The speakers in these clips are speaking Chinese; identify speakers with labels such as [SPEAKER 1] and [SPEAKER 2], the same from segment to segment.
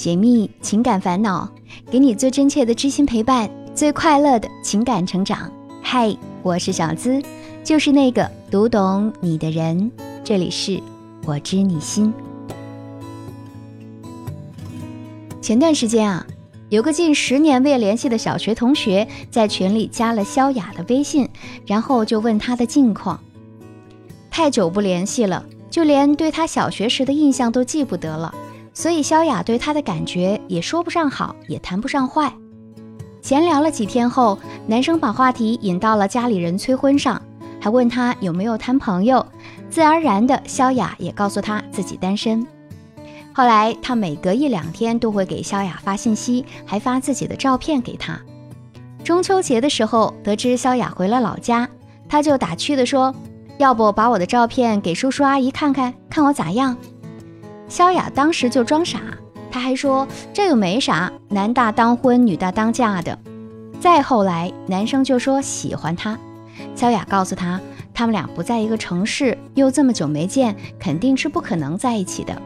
[SPEAKER 1] 解密情感烦恼，给你最真切的知心陪伴，最快乐的情感成长。嗨，我是小资，就是那个读懂你的人。这里是我知你心。前段时间啊，有个近十年未联系的小学同学在群里加了萧雅的微信，然后就问她的近况。太久不联系了，就连对他小学时的印象都记不得了。所以萧雅对他的感觉也说不上好，也谈不上坏。闲聊了几天后，男生把话题引到了家里人催婚上，还问他有没有谈朋友。自然而然的，萧雅也告诉他自己单身。后来他每隔一两天都会给萧雅发信息，还发自己的照片给他。中秋节的时候，得知萧雅回了老家，他就打趣的说：“要不把我的照片给叔叔阿姨看看，看我咋样？”萧雅当时就装傻，她还说这又没啥，男大当婚，女大当嫁的。再后来，男生就说喜欢她，萧雅告诉他，他们俩不在一个城市，又这么久没见，肯定是不可能在一起的。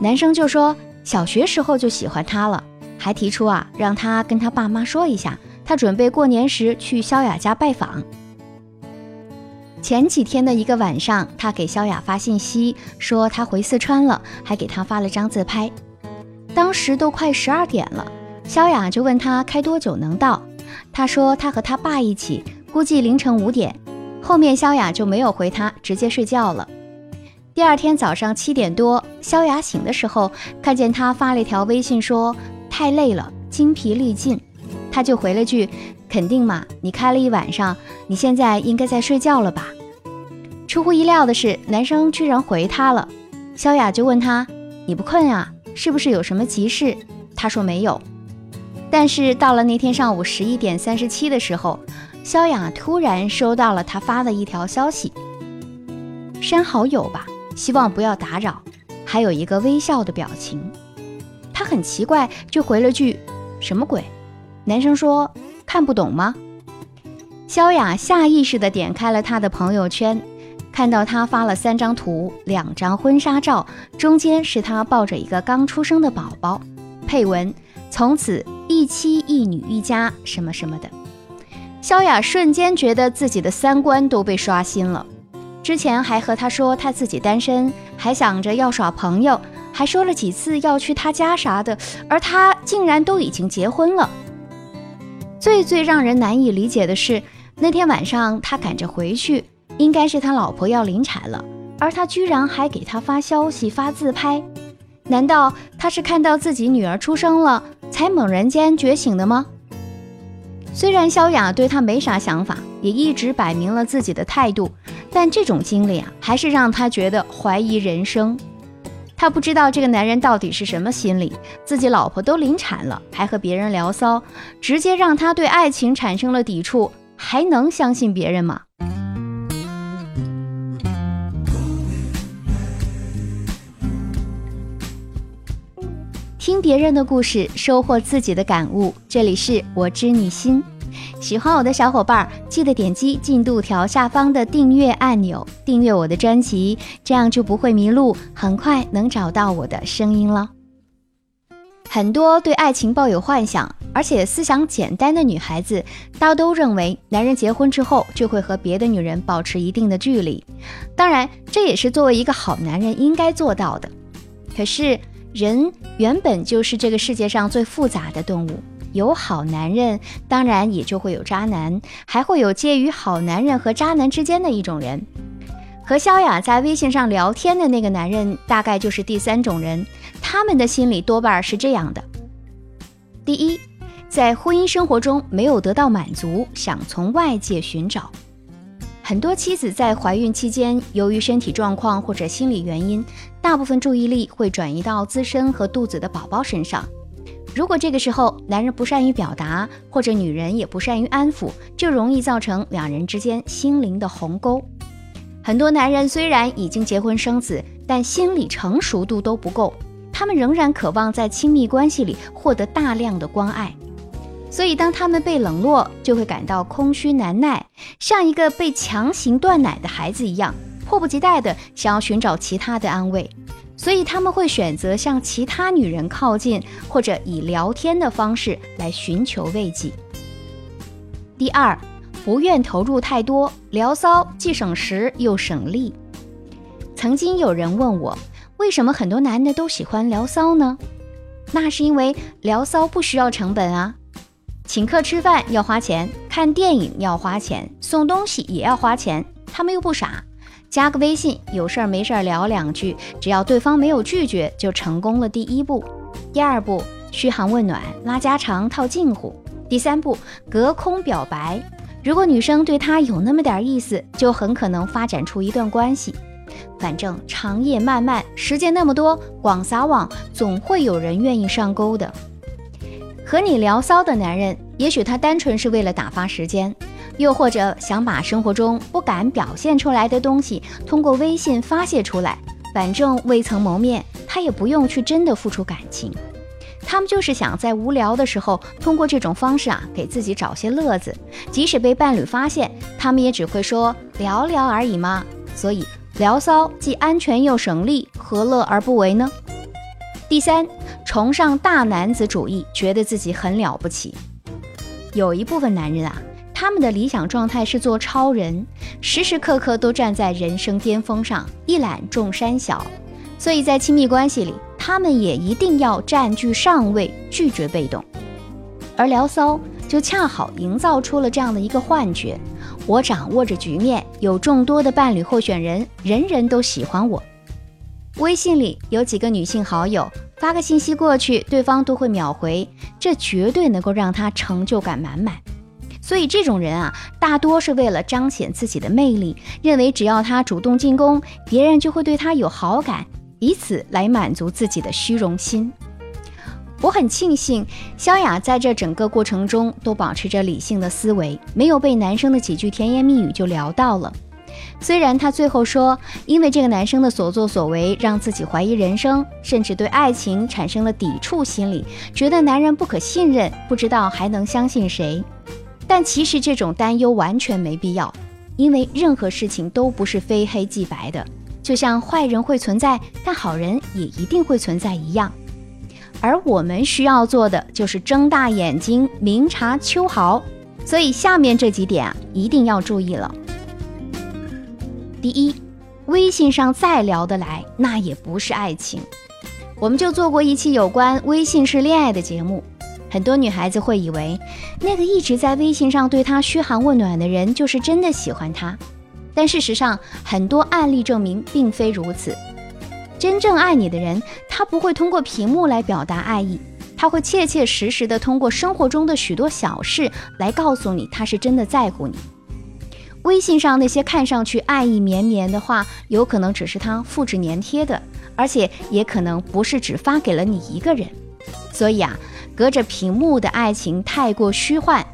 [SPEAKER 1] 男生就说小学时候就喜欢她了，还提出啊让他跟他爸妈说一下，他准备过年时去萧雅家拜访。前几天的一个晚上，他给萧雅发信息说他回四川了，还给他发了张自拍。当时都快十二点了，萧雅就问他开多久能到，他说他和他爸一起，估计凌晨五点。后面萧雅就没有回他，直接睡觉了。第二天早上七点多，萧雅醒的时候，看见他发了一条微信说太累了，精疲力尽，他就回了句。肯定嘛？你开了一晚上，你现在应该在睡觉了吧？出乎意料的是，男生居然回他了。萧雅就问他：“你不困啊？是不是有什么急事？”他说没有。但是到了那天上午十一点三十七的时候，萧雅突然收到了他发的一条消息：“删好友吧，希望不要打扰。”还有一个微笑的表情。他很奇怪，就回了句：“什么鬼？”男生说。看不懂吗？萧雅下意识地点开了他的朋友圈，看到他发了三张图，两张婚纱照，中间是他抱着一个刚出生的宝宝，配文：“从此一妻一女一家什么什么的。”萧雅瞬间觉得自己的三观都被刷新了。之前还和他说他自己单身，还想着要耍朋友，还说了几次要去他家啥的，而他竟然都已经结婚了。最最让人难以理解的是，那天晚上他赶着回去，应该是他老婆要临产了，而他居然还给他发消息、发自拍。难道他是看到自己女儿出生了，才猛然间觉醒的吗？虽然萧雅对他没啥想法，也一直摆明了自己的态度，但这种经历啊，还是让他觉得怀疑人生。他不知道这个男人到底是什么心理，自己老婆都临产了，还和别人聊骚，直接让他对爱情产生了抵触，还能相信别人吗？听别人的故事，收获自己的感悟。这里是我知你心。喜欢我的小伙伴，记得点击进度条下方的订阅按钮，订阅我的专辑，这样就不会迷路，很快能找到我的声音了。很多对爱情抱有幻想，而且思想简单的女孩子，大都认为男人结婚之后就会和别的女人保持一定的距离。当然，这也是作为一个好男人应该做到的。可是，人原本就是这个世界上最复杂的动物。有好男人，当然也就会有渣男，还会有介于好男人和渣男之间的一种人。和萧雅在微信上聊天的那个男人，大概就是第三种人。他们的心理多半是这样的：第一，在婚姻生活中没有得到满足，想从外界寻找。很多妻子在怀孕期间，由于身体状况或者心理原因，大部分注意力会转移到自身和肚子的宝宝身上。如果这个时候男人不善于表达，或者女人也不善于安抚，就容易造成两人之间心灵的鸿沟。很多男人虽然已经结婚生子，但心理成熟度都不够，他们仍然渴望在亲密关系里获得大量的关爱，所以当他们被冷落，就会感到空虚难耐，像一个被强行断奶的孩子一样，迫不及待地想要寻找其他的安慰。所以他们会选择向其他女人靠近，或者以聊天的方式来寻求慰藉。第二，不愿投入太多，聊骚既省时又省力。曾经有人问我，为什么很多男的都喜欢聊骚呢？那是因为聊骚不需要成本啊，请客吃饭要花钱，看电影要花钱，送东西也要花钱，他们又不傻。加个微信，有事儿没事儿聊两句，只要对方没有拒绝，就成功了第一步。第二步，嘘寒问暖，拉家常，套近乎。第三步，隔空表白。如果女生对他有那么点意思，就很可能发展出一段关系。反正长夜漫漫，时间那么多，广撒网，总会有人愿意上钩的。和你聊骚的男人，也许他单纯是为了打发时间。又或者想把生活中不敢表现出来的东西通过微信发泄出来，反正未曾谋面，他也不用去真的付出感情。他们就是想在无聊的时候通过这种方式啊，给自己找些乐子。即使被伴侣发现，他们也只会说聊聊而已嘛。所以聊骚既安全又省力，何乐而不为呢？第三，崇尚大男子主义，觉得自己很了不起。有一部分男人啊。他们的理想状态是做超人，时时刻刻都站在人生巅峰上，一览众山小。所以在亲密关系里，他们也一定要占据上位，拒绝被动。而聊骚就恰好营造出了这样的一个幻觉：我掌握着局面，有众多的伴侣候选人，人人都喜欢我。微信里有几个女性好友，发个信息过去，对方都会秒回，这绝对能够让他成就感满满。所以这种人啊，大多是为了彰显自己的魅力，认为只要他主动进攻，别人就会对他有好感，以此来满足自己的虚荣心。我很庆幸萧雅在这整个过程中都保持着理性的思维，没有被男生的几句甜言蜜语就聊到了。虽然她最后说，因为这个男生的所作所为让自己怀疑人生，甚至对爱情产生了抵触心理，觉得男人不可信任，不知道还能相信谁。但其实这种担忧完全没必要，因为任何事情都不是非黑即白的，就像坏人会存在，但好人也一定会存在一样。而我们需要做的就是睁大眼睛，明察秋毫。所以下面这几点啊，一定要注意了。第一，微信上再聊得来，那也不是爱情。我们就做过一期有关微信式恋爱的节目。很多女孩子会以为，那个一直在微信上对她嘘寒问暖的人就是真的喜欢她，但事实上，很多案例证明并非如此。真正爱你的人，他不会通过屏幕来表达爱意，他会切切实实的通过生活中的许多小事来告诉你，他是真的在乎你。微信上那些看上去爱意绵绵的话，有可能只是他复制粘贴的，而且也可能不是只发给了你一个人。所以啊。隔着屏幕的爱情太过虚幻，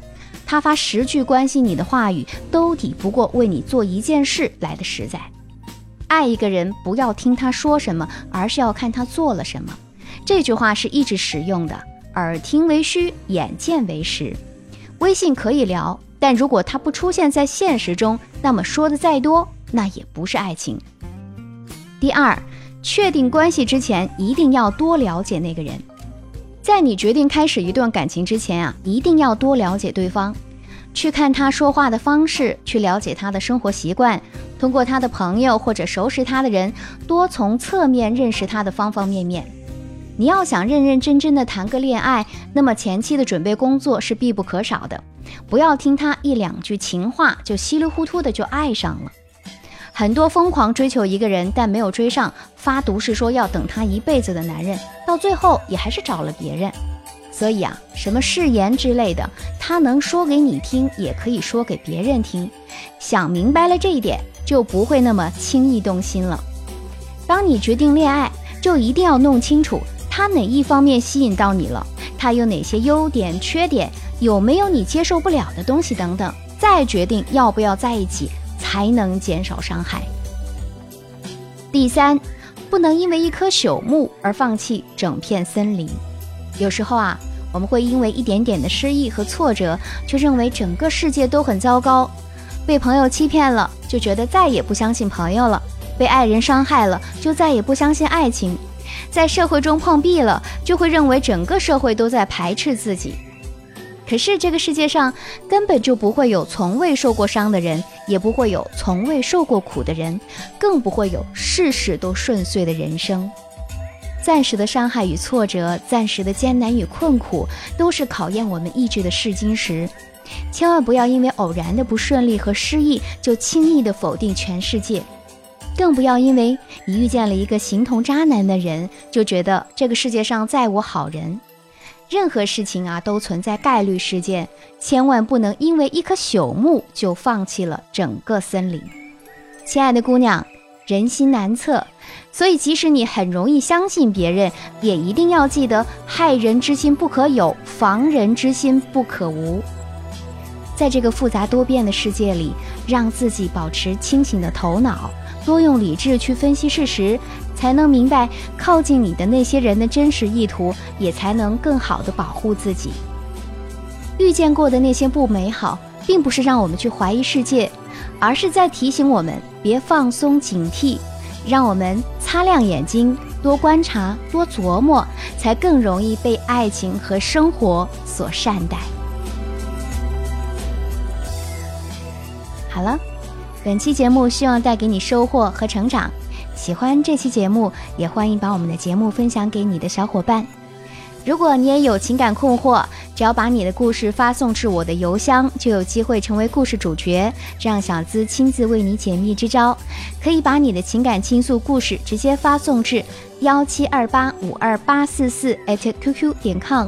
[SPEAKER 1] 他发十句关心你的话语都抵不过为你做一件事来的实在。爱一个人，不要听他说什么，而是要看他做了什么。这句话是一直使用的，耳听为虚，眼见为实。微信可以聊，但如果他不出现在现实中，那么说的再多，那也不是爱情。第二，确定关系之前，一定要多了解那个人。在你决定开始一段感情之前啊，一定要多了解对方，去看他说话的方式，去了解他的生活习惯，通过他的朋友或者熟识他的人，多从侧面认识他的方方面面。你要想认认真真的谈个恋爱，那么前期的准备工作是必不可少的。不要听他一两句情话就稀里糊涂的就爱上了。很多疯狂追求一个人但没有追上，发毒誓说要等他一辈子的男人，到最后也还是找了别人。所以啊，什么誓言之类的，他能说给你听，也可以说给别人听。想明白了这一点，就不会那么轻易动心了。当你决定恋爱，就一定要弄清楚他哪一方面吸引到你了，他有哪些优点、缺点，有没有你接受不了的东西等等，再决定要不要在一起。才能减少伤害。第三，不能因为一棵朽木而放弃整片森林。有时候啊，我们会因为一点点的失意和挫折，就认为整个世界都很糟糕。被朋友欺骗了，就觉得再也不相信朋友了。被爱人伤害了，就再也不相信爱情；在社会中碰壁了，就会认为整个社会都在排斥自己。可是这个世界上根本就不会有从未受过伤的人，也不会有从未受过苦的人，更不会有事事都顺遂的人生。暂时的伤害与挫折，暂时的艰难与困苦，都是考验我们意志的试金石。千万不要因为偶然的不顺利和失意，就轻易的否定全世界；更不要因为你遇见了一个形同渣男的人，就觉得这个世界上再无好人。任何事情啊，都存在概率事件，千万不能因为一棵朽木就放弃了整个森林。亲爱的姑娘，人心难测，所以即使你很容易相信别人，也一定要记得害人之心不可有，防人之心不可无。在这个复杂多变的世界里，让自己保持清醒的头脑，多用理智去分析事实。才能明白靠近你的那些人的真实意图，也才能更好的保护自己。遇见过的那些不美好，并不是让我们去怀疑世界，而是在提醒我们别放松警惕，让我们擦亮眼睛，多观察，多琢磨，才更容易被爱情和生活所善待。好了，本期节目希望带给你收获和成长。喜欢这期节目，也欢迎把我们的节目分享给你的小伙伴。如果你也有情感困惑，只要把你的故事发送至我的邮箱，就有机会成为故事主角，让小资亲自为你解密支招。可以把你的情感倾诉故事直接发送至幺七二八五二八四四 @QQ 点 com，